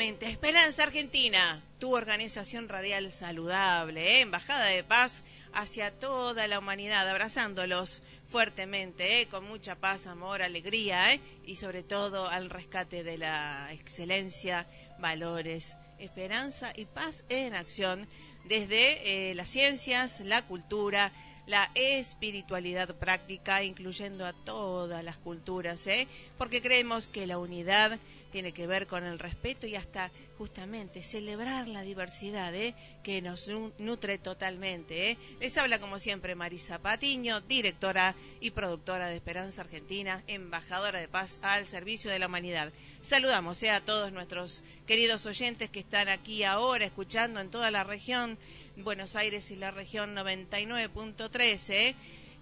Esperanza Argentina, tu organización radial saludable, ¿eh? embajada de paz hacia toda la humanidad, abrazándolos fuertemente, ¿eh? con mucha paz, amor, alegría ¿eh? y sobre todo al rescate de la excelencia, valores, esperanza y paz en acción desde las ciencias, la cultura, la espiritualidad práctica, incluyendo a todas las culturas, porque creemos que la unidad tiene que ver con el respeto y hasta justamente celebrar la diversidad ¿eh? que nos nutre totalmente. ¿eh? Les habla como siempre Marisa Patiño, directora y productora de Esperanza Argentina, embajadora de paz al servicio de la humanidad. Saludamos ¿eh? a todos nuestros queridos oyentes que están aquí ahora escuchando en toda la región, Buenos Aires y la región 99.13.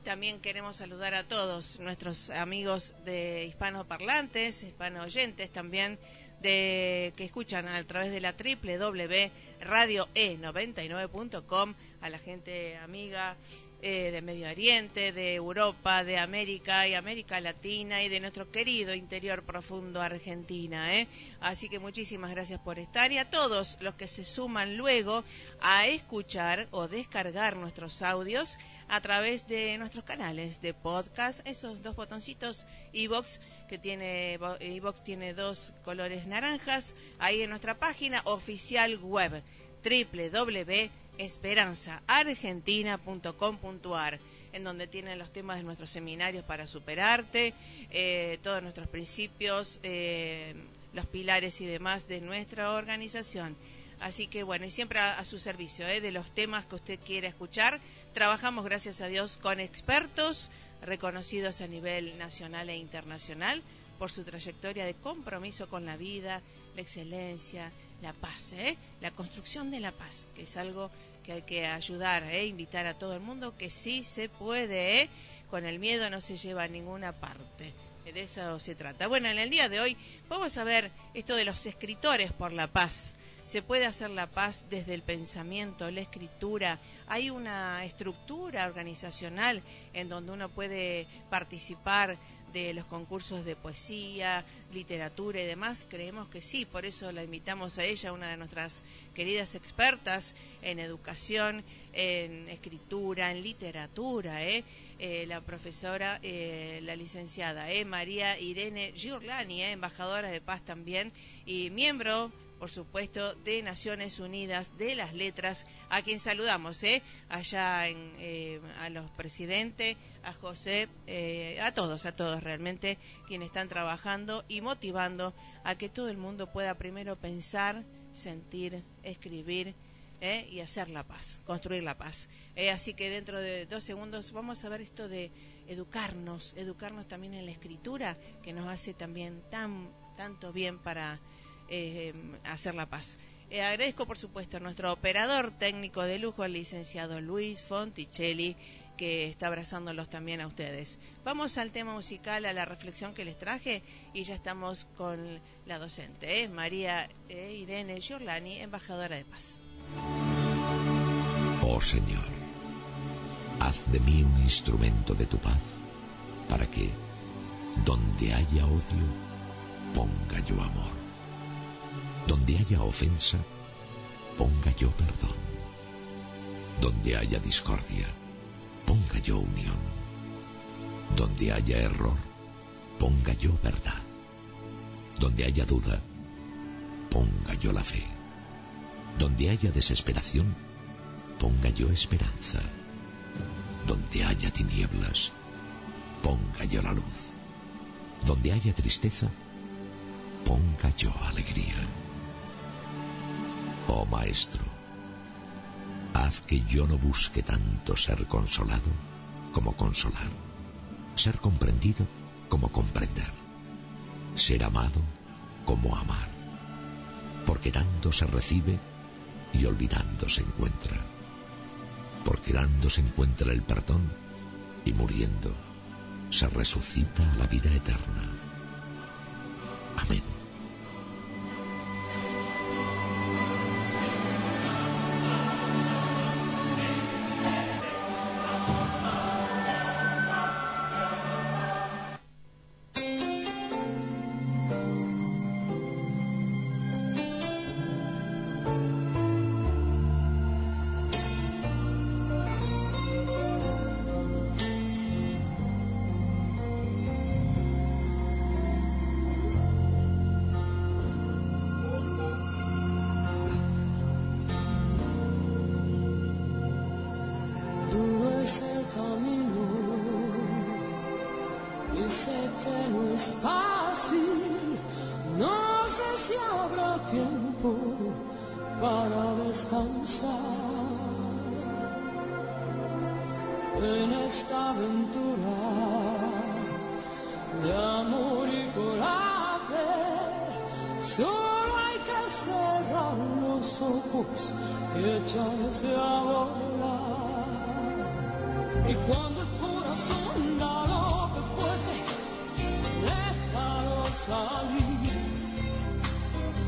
También queremos saludar a todos nuestros amigos de hispanoparlantes, hispano-oyentes también, de, que escuchan a través de la www.radioe99.com, a la gente amiga eh, de Medio Oriente, de Europa, de América y América Latina y de nuestro querido interior profundo Argentina. ¿eh? Así que muchísimas gracias por estar y a todos los que se suman luego a escuchar o descargar nuestros audios a través de nuestros canales de podcast, esos dos botoncitos iBox que tiene iBox tiene dos colores naranjas, ahí en nuestra página oficial web www.esperanzaargentina.com.ar en donde tienen los temas de nuestros seminarios para superarte, eh, todos nuestros principios, eh, los pilares y demás de nuestra organización. Así que bueno, y siempre a, su servicio ¿eh? de los temas que usted quiere escuchar. Trabajamos, gracias a Dios, con expertos reconocidos a nivel nacional e internacional por su trayectoria de compromiso con la vida, la excelencia, la paz, ¿eh? la construcción de la paz, que es algo que hay que ayudar e invitar a todo el mundo que sí se puede, ¿eh? con el miedo no se lleva a ninguna parte. De eso se trata. Bueno, en el día de hoy vamos a ver esto de los escritores por la paz. Se puede hacer la paz desde el pensamiento, la escritura. Hay una estructura organizacional en donde uno puede participar de los concursos de poesía, literatura y demás? Creemos que sí, por eso la invitamos a ella, una de nuestras queridas expertas en educación, en escritura, en literatura, ¿eh? Eh, la profesora, eh, la licenciada María Irene Giorlani, embajadora de paz también y miembro por supuesto, de Naciones Unidas de las Letras, a quien saludamos, ¿eh? allá en, eh, a los presidentes, a José, eh, a todos, a todos realmente, quienes están trabajando y motivando a que todo el mundo pueda primero pensar, sentir, escribir ¿eh? y hacer la paz, construir la paz. así que dentro de dos segundos vamos a ver esto de educarnos, educarnos también en la escritura, que nos hace también tan tanto bien para eh, hacer la paz. Eh, agradezco, por supuesto, a nuestro operador técnico de lujo, el licenciado Luis Fonticelli, que está abrazándolos también a ustedes. Vamos al tema musical, a la reflexión que les traje, y ya estamos con la docente, ¿eh? María Irene Giorlani, embajadora de paz. Oh Señor, haz de mí un instrumento de tu paz, para que, donde haya odio, ponga yo amor donde haya ofensa, ponga yo perdón. Donde haya discordia, ponga yo unión. Donde haya error, ponga yo verdad. Donde haya duda, ponga yo la fe. Donde haya desesperación, ponga yo esperanza. Donde haya tinieblas, ponga yo la luz. Donde haya tristeza, ponga yo alegría Oh Maestro, haz que yo no busque tanto ser consolado como consolar, ser comprendido como comprender, ser amado como amar, porque dando se recibe y olvidando se encuentra, porque dando se encuentra el perdón y muriendo se resucita a la vida eterna. sé que no es fácil, no sé si habrá tiempo para descansar en esta aventura de amor y coraje. Solo hay que cerrar los ojos y echarse a volar. Y cuando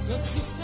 Looks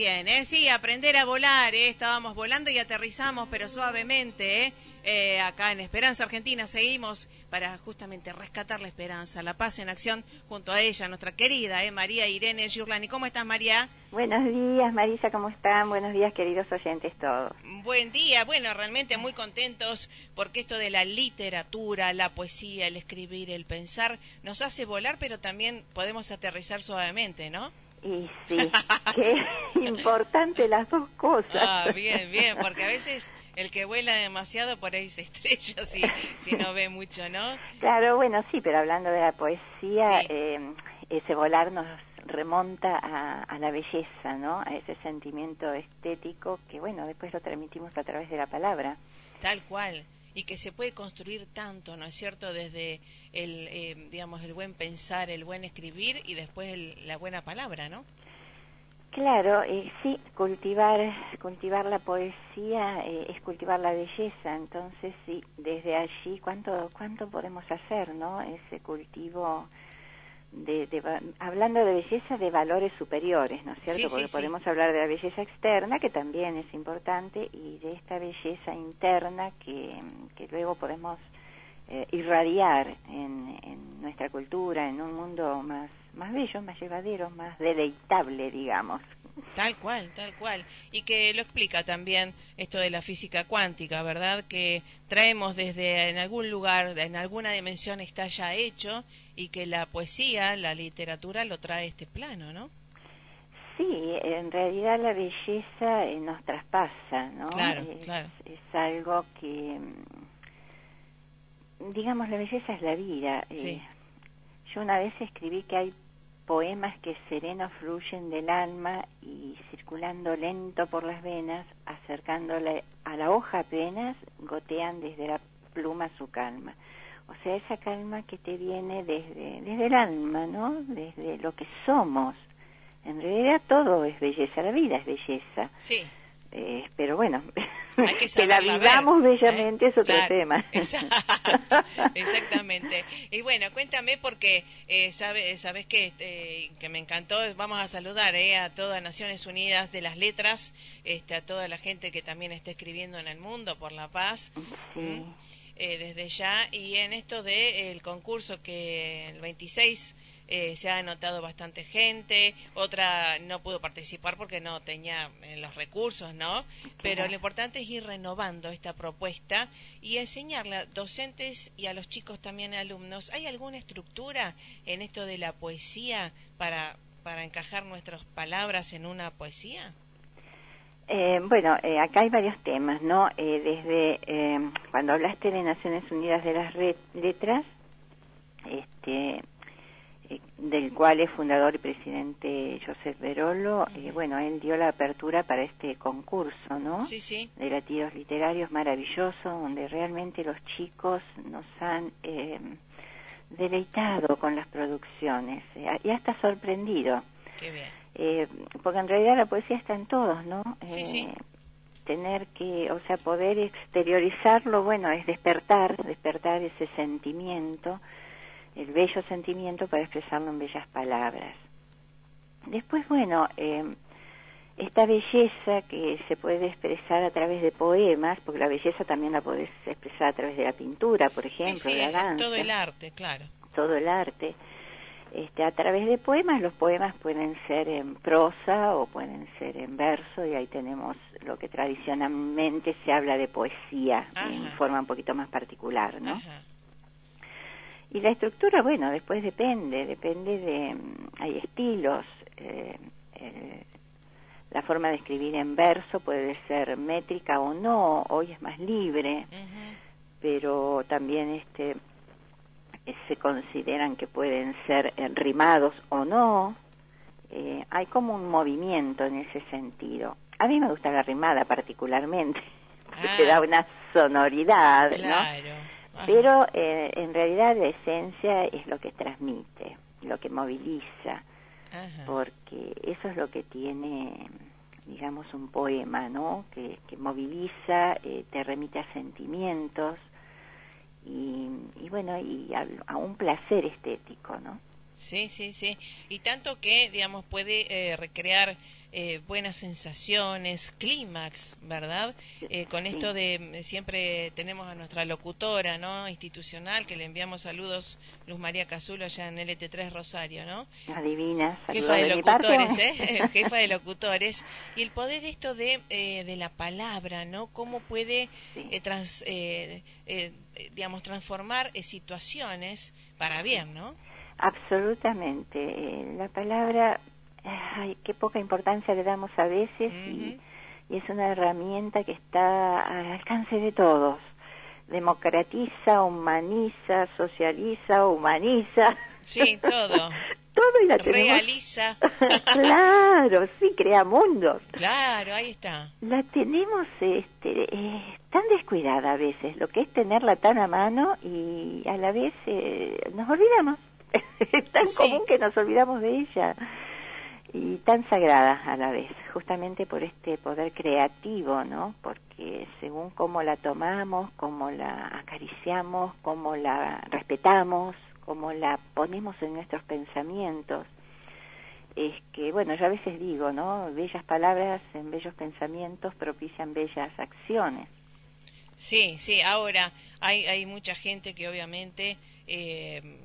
Bien, ¿eh? sí, aprender a volar, ¿eh? estábamos volando y aterrizamos, pero suavemente, ¿eh? Eh, acá en Esperanza Argentina seguimos para justamente rescatar la esperanza, la paz en acción junto a ella, nuestra querida ¿eh? María Irene Giurlani. ¿Cómo estás, María? Buenos días, Marisa, ¿cómo están? Buenos días, queridos oyentes todos. Buen día, bueno, realmente muy contentos porque esto de la literatura, la poesía, el escribir, el pensar, nos hace volar, pero también podemos aterrizar suavemente, ¿no? Y sí, qué importante las dos cosas. Ah, bien, bien, porque a veces el que vuela demasiado por ahí se estrella si, si no ve mucho, ¿no? Claro, bueno, sí, pero hablando de la poesía, eh, ese volar nos remonta a, a, la belleza, ¿no? A ese sentimiento estético que, bueno, después lo transmitimos a través de la palabra. Tal cual. Y que se puede construir tanto, ¿no es cierto? Desde el, eh, digamos, el buen pensar, el buen escribir y después el, la buena palabra, ¿no? Claro, eh, sí, cultivar, cultivar la poesía eh, es cultivar la belleza, entonces sí, desde allí, ¿cuánto, cuánto podemos hacer, no? Ese cultivo de, de hablando de belleza de valores superiores, ¿no es cierto? Sí, Porque sí, podemos hablar de la belleza externa, que también es importante, y de esta belleza interna que, que luego podemos eh, irradiar en, en nuestra cultura, en un mundo más más bello, más llevadero, más deleitable, digamos. Tal cual, tal cual. Y que lo explica también esto de la física cuántica, ¿verdad? Que traemos desde en algún lugar, en alguna dimensión está ya hecho y que la poesía, la literatura lo trae a este plano, ¿no? Sí, en realidad la belleza nos traspasa, ¿no? Claro, es, claro. es algo que, digamos, la belleza es la vida. Sí. Eh, yo una vez escribí que hay poemas que serenos fluyen del alma y circulando lento por las venas, acercándole a la hoja apenas, gotean desde la pluma su calma. O sea, esa calma que te viene desde, desde el alma, ¿no? Desde lo que somos. En realidad todo es belleza, la vida es belleza. Sí. Eh, pero bueno, Hay que, que la vivamos ver, bellamente ¿eh? es otro Claro, tema. Exactamente. Y bueno, cuéntame porque eh, sabe, sabes que, eh, que me encantó. Vamos a saludar eh, a todas Naciones Unidas de las Letras, este, a toda la gente que también está escribiendo en el mundo por la paz. Eh, desde ya. Y en esto de el concurso que el 26 eh, se ha anotado bastante gente, otra no pudo participar porque no tenía eh, los recursos, ¿no? Pero lo importante es ir renovando esta propuesta y enseñarla a docentes y a los chicos también alumnos. ¿Hay alguna estructura en esto de la poesía para, para encajar nuestras palabras en una poesía? Eh, bueno, eh, acá hay varios temas, ¿no? Eh, desde eh, cuando hablaste de Naciones Unidas de las Letras, este, del cual es fundador y presidente Josep Berolo, eh, bueno, él dio la apertura para este concurso, ¿no? Sí, sí. de latidos literarios maravilloso, donde realmente los chicos nos han eh, deleitado con las producciones eh, y hasta sorprendido. Qué bien. Eh, porque en realidad la poesía está en todos, ¿no? Sí, sí. Eh, Tener que, o sea, poder exteriorizarlo, bueno, es despertar, despertar ese sentimiento, el bello sentimiento para expresarlo en bellas palabras. Después, bueno, eh, esta belleza que se puede expresar a través de poemas, porque la belleza también la podés expresar a través de la pintura, por ejemplo, sí, sí, de la danza todo el arte, claro. todo el arte. Este, a través de poemas, los poemas pueden ser en prosa o pueden ser en verso, y ahí tenemos lo que tradicionalmente se habla de poesía en forma un poquito más particular, ¿no? Ajá. Y la estructura, bueno, después depende, depende de, mm, hay estilos. eh, eh, la forma de escribir en verso puede ser métrica o no, hoy es más libre, pero también este se consideran que pueden ser rimados o no. Eh, hay como un movimiento en ese sentido. A mí me gusta la rimada particularmente, porque Ah. da una sonoridad, ¿no? Ajá. Pero eh, en realidad la esencia es lo que transmite, lo que moviliza, Ajá. porque eso es lo que tiene, digamos, un poema, ¿no? Que, que moviliza, eh, te remite a sentimientos y, y bueno, y a, a un placer estético, ¿no? Sí, sí, sí. Y tanto que, digamos, puede eh, recrear eh, buenas sensaciones, clímax, ¿verdad? Eh, con esto de siempre tenemos a nuestra locutora, ¿no? Institucional, que le enviamos saludos, Luz María Cazulo, allá en LT3 Rosario, ¿no? Adivina, Jefa de, locutores, ¿eh? Jefa de locutores. Y el poder esto de, eh, de la palabra, ¿no? Cómo puede, trans, digamos, transformar situaciones para bien, ¿no? Absolutamente. Eh, la palabra, ay, qué poca importancia le damos a veces y, es una herramienta que está al alcance de todos. Democratiza, humaniza, socializa, humaniza. Sí, todo. todo y la Realiza. claro, sí, crea mundos. Claro, ahí está. La tenemos este, eh, tan descuidada a veces, lo que es tenerla tan a mano y a la vez eh, nos olvidamos. es tan común que nos olvidamos de ella y tan sagrada a la vez, justamente por este poder creativo, ¿no? Porque según cómo la tomamos, cómo la acariciamos, cómo la respetamos, cómo la ponemos en nuestros pensamientos, es que, bueno, yo a veces digo, ¿no? Bellas palabras en bellos pensamientos propician bellas acciones. Sí, sí, ahora hay, hay mucha gente que obviamente eh,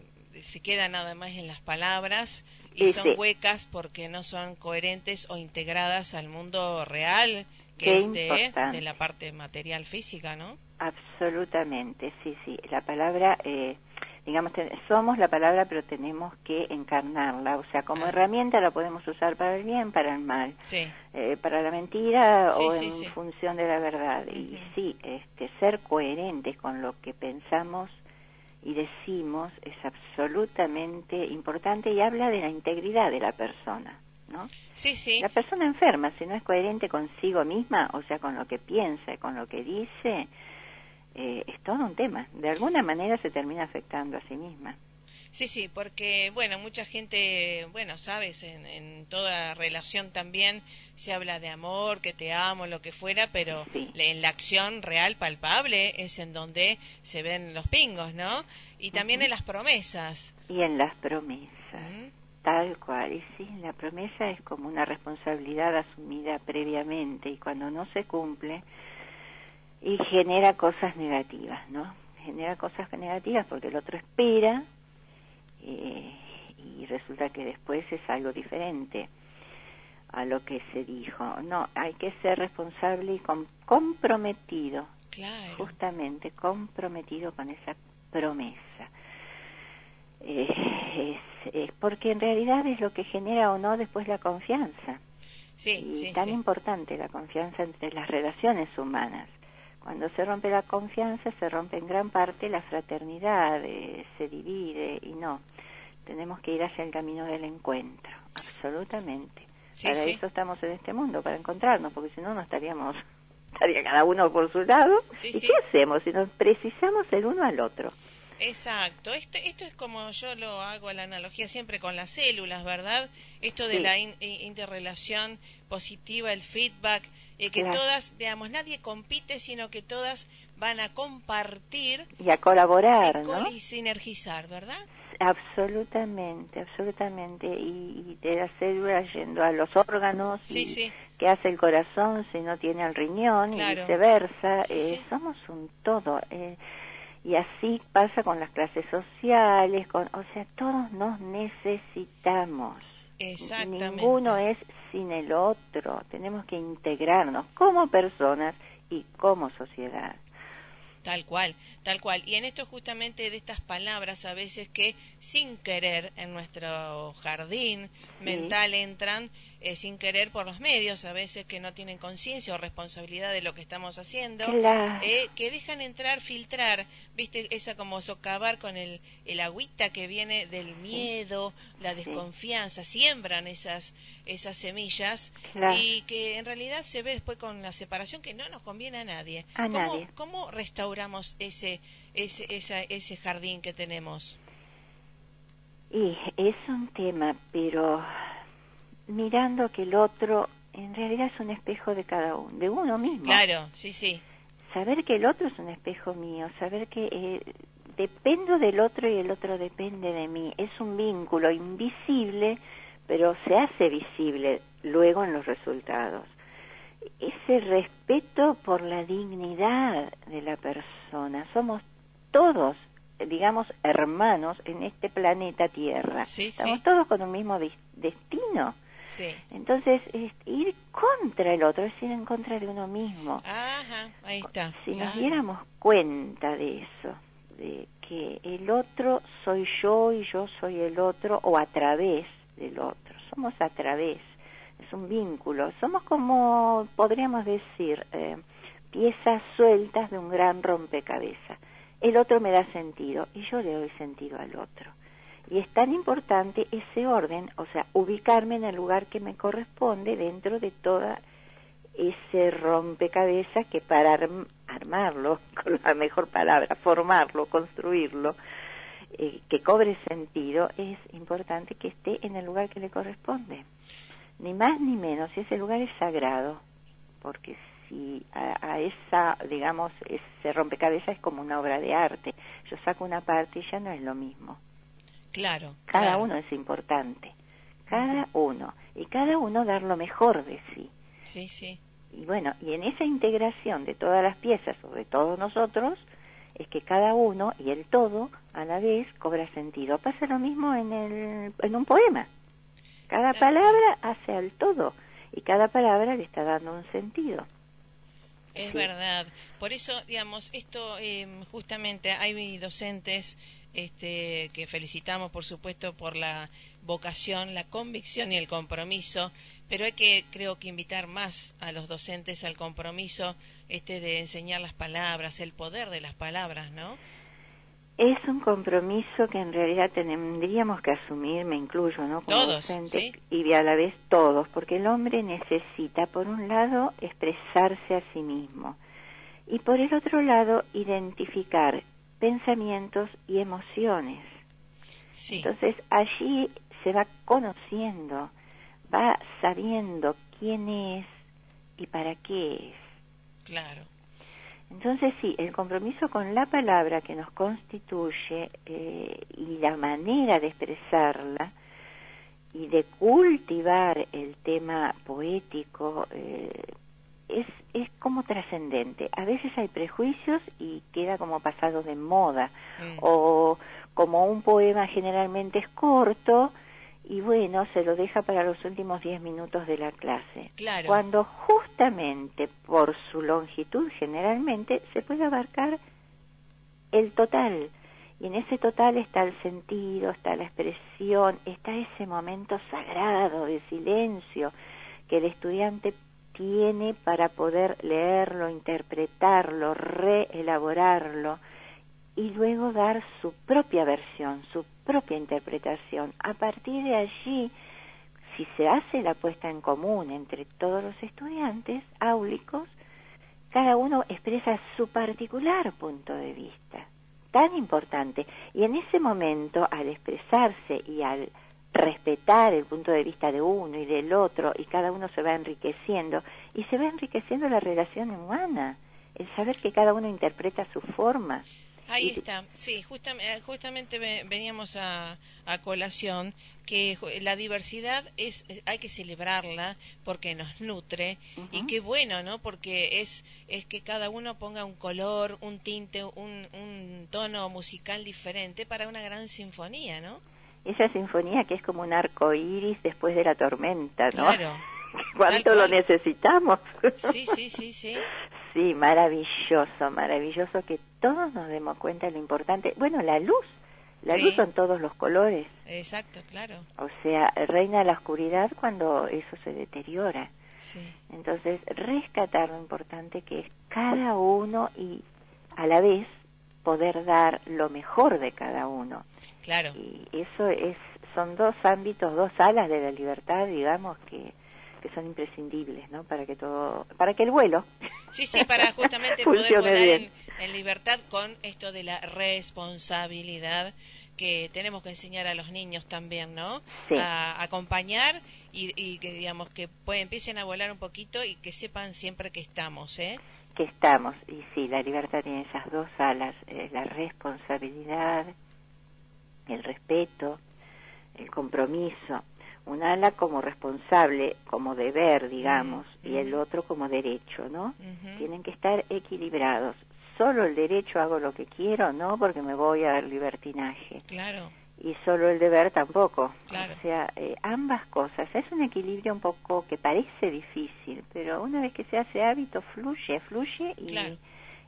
se queda nada más en las palabras y son huecas porque no son coherentes o integradas al mundo real que es de, la parte material física, ¿no? Absolutamente, sí, sí. La palabra, eh, digamos, somos la palabra, pero tenemos que encarnarla. O sea, como ah. herramienta la podemos usar para el bien, para el mal, sí. eh, para la mentira o en función de la verdad. Y sí, este, ser coherentes con lo que pensamos y decimos es absolutamente importante y habla de la integridad de la persona, ¿no? Sí, sí. La persona enferma, si no es coherente consigo misma, o sea, con lo que piensa, con lo que dice, eh, es todo un tema. De alguna manera se termina afectando a sí misma. Sí, sí, porque, bueno, mucha gente, bueno, sabes, en, en toda relación también se habla de amor, que te amo, lo que fuera, pero en la acción real, palpable, es en donde se ven los pingos, ¿no? Y también en las promesas. Y en las promesas, tal cual. Y sí, la promesa es como una responsabilidad asumida previamente y cuando no se cumple, y genera cosas negativas, ¿no? Genera cosas negativas porque el otro espera eh, y resulta que después es algo diferente a lo que se dijo. No, hay que ser responsable y comprometido. Justamente comprometido con esa promesa. Eh, es, porque en realidad es lo que genera o no después la confianza. Sí, y tan importante la confianza entre las relaciones humanas. Cuando se rompe la confianza, se rompe en gran parte la fraternidad, eh, se divide y no. Tenemos que ir hacia el camino del encuentro, absolutamente para eso estamos en este mundo, para encontrarnos, porque si no, no estaríamos, estaría cada uno por su lado. ¿Y qué hacemos si nos precisamos el uno al otro? Exacto, esto, esto es como yo lo hago la analogía siempre con las células, ¿verdad? Esto de la interrelación positiva, el feedback, eh, que todas, digamos, nadie compite, sino que todas van a compartir y a colaborar, ¿no? Y sinergizar, ¿verdad? Absolutamente, absolutamente. Y, de la célula yendo a los órganos, y que hace el corazón si no tiene el riñón y viceversa. Eh, somos un todo. Eh, y así pasa con las clases sociales, con, o sea, todos nos necesitamos. Exactamente. Ninguno es sin el otro. Tenemos que integrarnos como personas y como sociedad. Tal cual, tal cual. Y en esto justamente de estas palabras a veces que sin querer en nuestro jardín mental entran eh, sin querer por los medios, a veces que no tienen conciencia o responsabilidad de lo que estamos haciendo, eh, que dejan entrar, filtrar, viste, esa como socavar con el, el agüita que viene del miedo, la desconfianza, siembran esas, esas semillas y que en realidad se ve después con la separación que no nos conviene a nadie. ¿Cómo, ¿Cómo restauramos ese, ese, esa, ese jardín que tenemos? Y es un tema, pero mirando que el otro en realidad es un espejo de cada uno, de uno mismo. Claro, sí, sí. Saber que el otro es un espejo mío, saber que eh, dependo del otro y el otro depende de mí. Es un vínculo invisible, pero se hace visible luego en los resultados. Ese respeto por la dignidad de la persona. Somos todos, digamos, hermanos en este planeta Tierra. Estamos todos con un mismo destino. Entonces, ir contra el otro es ir en contra de uno mismo. Ajá, ahí está. Si nos diéramos cuenta de eso, de que el otro soy yo y yo soy el otro, o a través del otro, somos a través, es un vínculo, somos como, podríamos decir, eh, piezas sueltas de un gran rompecabezas. El otro me da sentido y yo le doy sentido al otro. Y es tan importante ese orden, o sea, ubicarme en el lugar que me corresponde dentro de toda ese rompecabezas que para armarlo, con la mejor palabra, formarlo, construirlo, eh, que cobre sentido, es importante que esté en el lugar que le corresponde. Ni más ni menos, si ese lugar es sagrado, porque si a, a, esa, digamos, ese rompecabezas es como una obra de arte, yo saco una parte y ya no es lo mismo. Claro. Cada uno es importante, cada uno, y cada uno dar lo mejor de sí. Sí, sí. Y bueno, y en esa integración de todas las piezas o de todos nosotros, es que cada uno y el todo a la vez cobra sentido. Pasa lo mismo en, el, en un poema. Cada palabra hace al todo y cada palabra le está dando un sentido. Es verdad. Por eso, digamos, esto eh, justamente hay docentes este, que felicitamos, por supuesto, por la vocación, la convicción y el compromiso, pero hay que, creo que, invitar más a los docentes al compromiso este de enseñar las palabras, el poder de las palabras, ¿no? Es un compromiso que en realidad tendríamos que asumir, me incluyo, ¿no? Como todos, y a la vez todos, porque el hombre necesita, por un lado, expresarse a sí mismo y por el otro lado, identificar pensamientos y emociones. Entonces allí se va conociendo, va sabiendo quién es y para qué es. Claro. Entonces sí, el compromiso con la palabra que nos constituye eh, y la manera de expresarla y de cultivar el tema poético, eh, es, es como trascendente. A veces hay prejuicios y queda como pasado de moda. Mm. O como un poema generalmente es corto y bueno, se lo deja para los últimos diez minutos de la clase. Claro. Cuando justamente por su longitud generalmente se puede abarcar el total. Y en ese total está el sentido, está la expresión, está ese momento sagrado de silencio que el estudiante tiene para poder leerlo, interpretarlo, reelaborarlo y luego dar su propia versión, su propia interpretación. A partir de allí, si se hace la puesta en común entre todos los estudiantes áulicos, cada uno expresa su particular punto de vista, tan importante. Y en ese momento, al expresarse y al respetar el punto de vista de uno y del otro y cada uno se va enriqueciendo y se va enriqueciendo la relación humana, el saber que cada uno interpreta su forma. Ahí está, sí, justamente, justamente veníamos a, a, colación que la diversidad es hay que celebrarla porque nos nutre y qué bueno, ¿no? Porque es es que cada uno ponga un color, un tinte, un, un tono musical diferente para una gran sinfonía, ¿no? Esa sinfonía que es como un arco iris después de la tormenta, ¿no? Claro. ¿Cuánto lo necesitamos? Sí, sí, sí, sí. sí, maravilloso, maravilloso que todos nos demos cuenta de lo importante. Bueno, la luz, la luz son todos los colores. Exacto, claro. O sea, reina la oscuridad cuando eso se deteriora. Sí. Entonces, rescatar lo importante que es cada uno y a la vez poder dar lo mejor de cada uno. Claro. Y eso es, son dos ámbitos, dos alas de la libertad, digamos, que, que son imprescindibles, ¿no? Para que todo, para que el vuelo. Sí, sí, para justamente poder volar en, en, libertad con esto de la responsabilidad que tenemos que enseñar a los niños también, ¿no? A acompañar y, y, que digamos que pues, empiecen a volar un poquito y que sepan siempre que estamos, ¿eh? que estamos, y sí, la libertad tiene esas dos alas, eh, la responsabilidad, el respeto, el compromiso, un ala como responsable, como deber, digamos, y el otro como derecho, ¿no? Tienen que estar equilibrados. Solo el derecho hago lo que quiero, no porque me voy a dar libertinaje. Claro. Y solo el deber tampoco. O sea, eh, ambas cosas. Es un equilibrio un poco que parece difícil, pero una vez que se hace hábito, fluye, fluye y,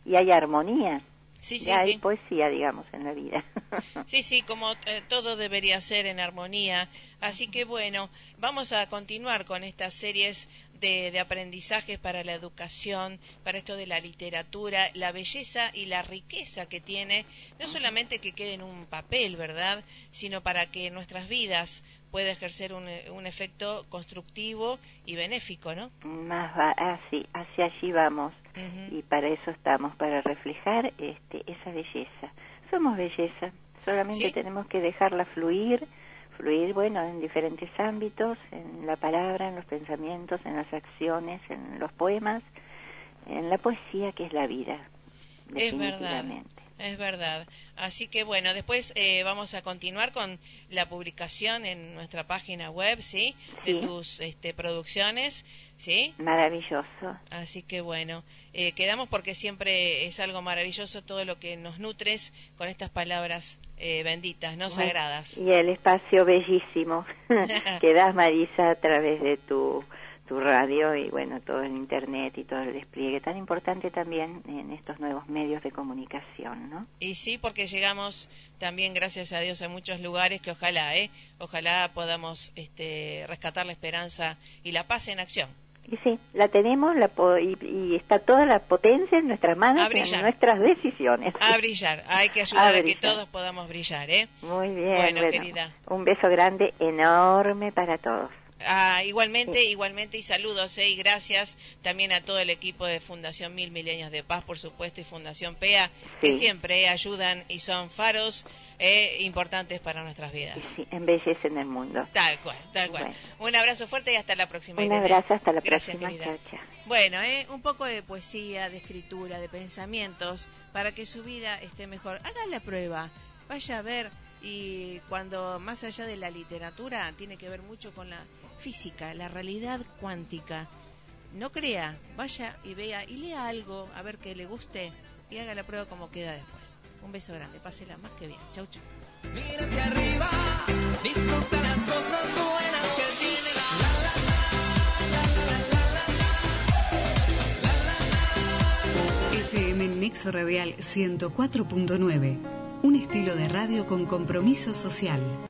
y hay armonía. Sí, sí, hay poesía, digamos, en la vida. sí, sí, como eh, todo debería ser en armonía. Así que bueno, vamos a continuar con estas series de, de, aprendizajes para la educación, para esto de la literatura, la belleza y la riqueza que tiene, no solamente que quede en un papel, ¿verdad?, sino para que nuestras vidas pueda ejercer un, un efecto constructivo y benéfico, ¿no? Más va, así, ah, hacia allí vamos y para eso estamos, para reflejar este, esa belleza. Somos belleza, solamente tenemos que dejarla fluir, fluir, bueno, en diferentes ámbitos, en la palabra, en los pensamientos, en las acciones, en los poemas, en la poesía que es la vida. Es verdad. Es verdad. Así que bueno, después eh, vamos a continuar con la publicación en nuestra página web, ¿sí? De tus este, producciones, ¿sí? Maravilloso. Así que bueno, eh, quedamos porque siempre es algo maravilloso todo lo que nos nutres con estas palabras eh, benditas, no sagradas. Y el espacio bellísimo que das, Marisa, a través de tu tu radio y bueno, todo el internet y todo el despliegue tan importante también en estos nuevos medios de comunicación, ¿no? Y sí, porque llegamos también, gracias a Dios, a muchos lugares que ojalá, ¿eh? Ojalá podamos este, rescatar la esperanza y la paz en acción. Y sí, la tenemos la y, está toda la potencia en nuestras manos, en nuestras decisiones. A brillar, hay que ayudar a, que todos podamos brillar, ¿eh? Muy bien, bueno, querida. Un beso grande, enorme para todos. Ah, igualmente, igualmente y saludos eh, y gracias también a todo el equipo de Fundación Mil Milenios de Paz, por supuesto, y Fundación PEA, que siempre ayudan y son faros eh, importantes para nuestras vidas. Sí, embellecen el mundo. Tal cual, tal cual. Un abrazo fuerte y hasta la próxima. Un abrazo, hasta la próxima. Bueno, eh, un poco de poesía, de escritura, de pensamientos, para que su vida esté mejor. Haga la prueba, vaya a ver y cuando más allá de la literatura tiene que ver mucho con la física, la realidad cuántica. No crea, vaya y vea y lea algo, a ver que le guste y haga la prueba como queda después. Un beso grande, pásela más que bien. Chau, chau. Mira hacia arriba, disfruta las cosas buenas que tiene la... FM Nexo Radial 104.9. Un estilo de radio con compromiso social.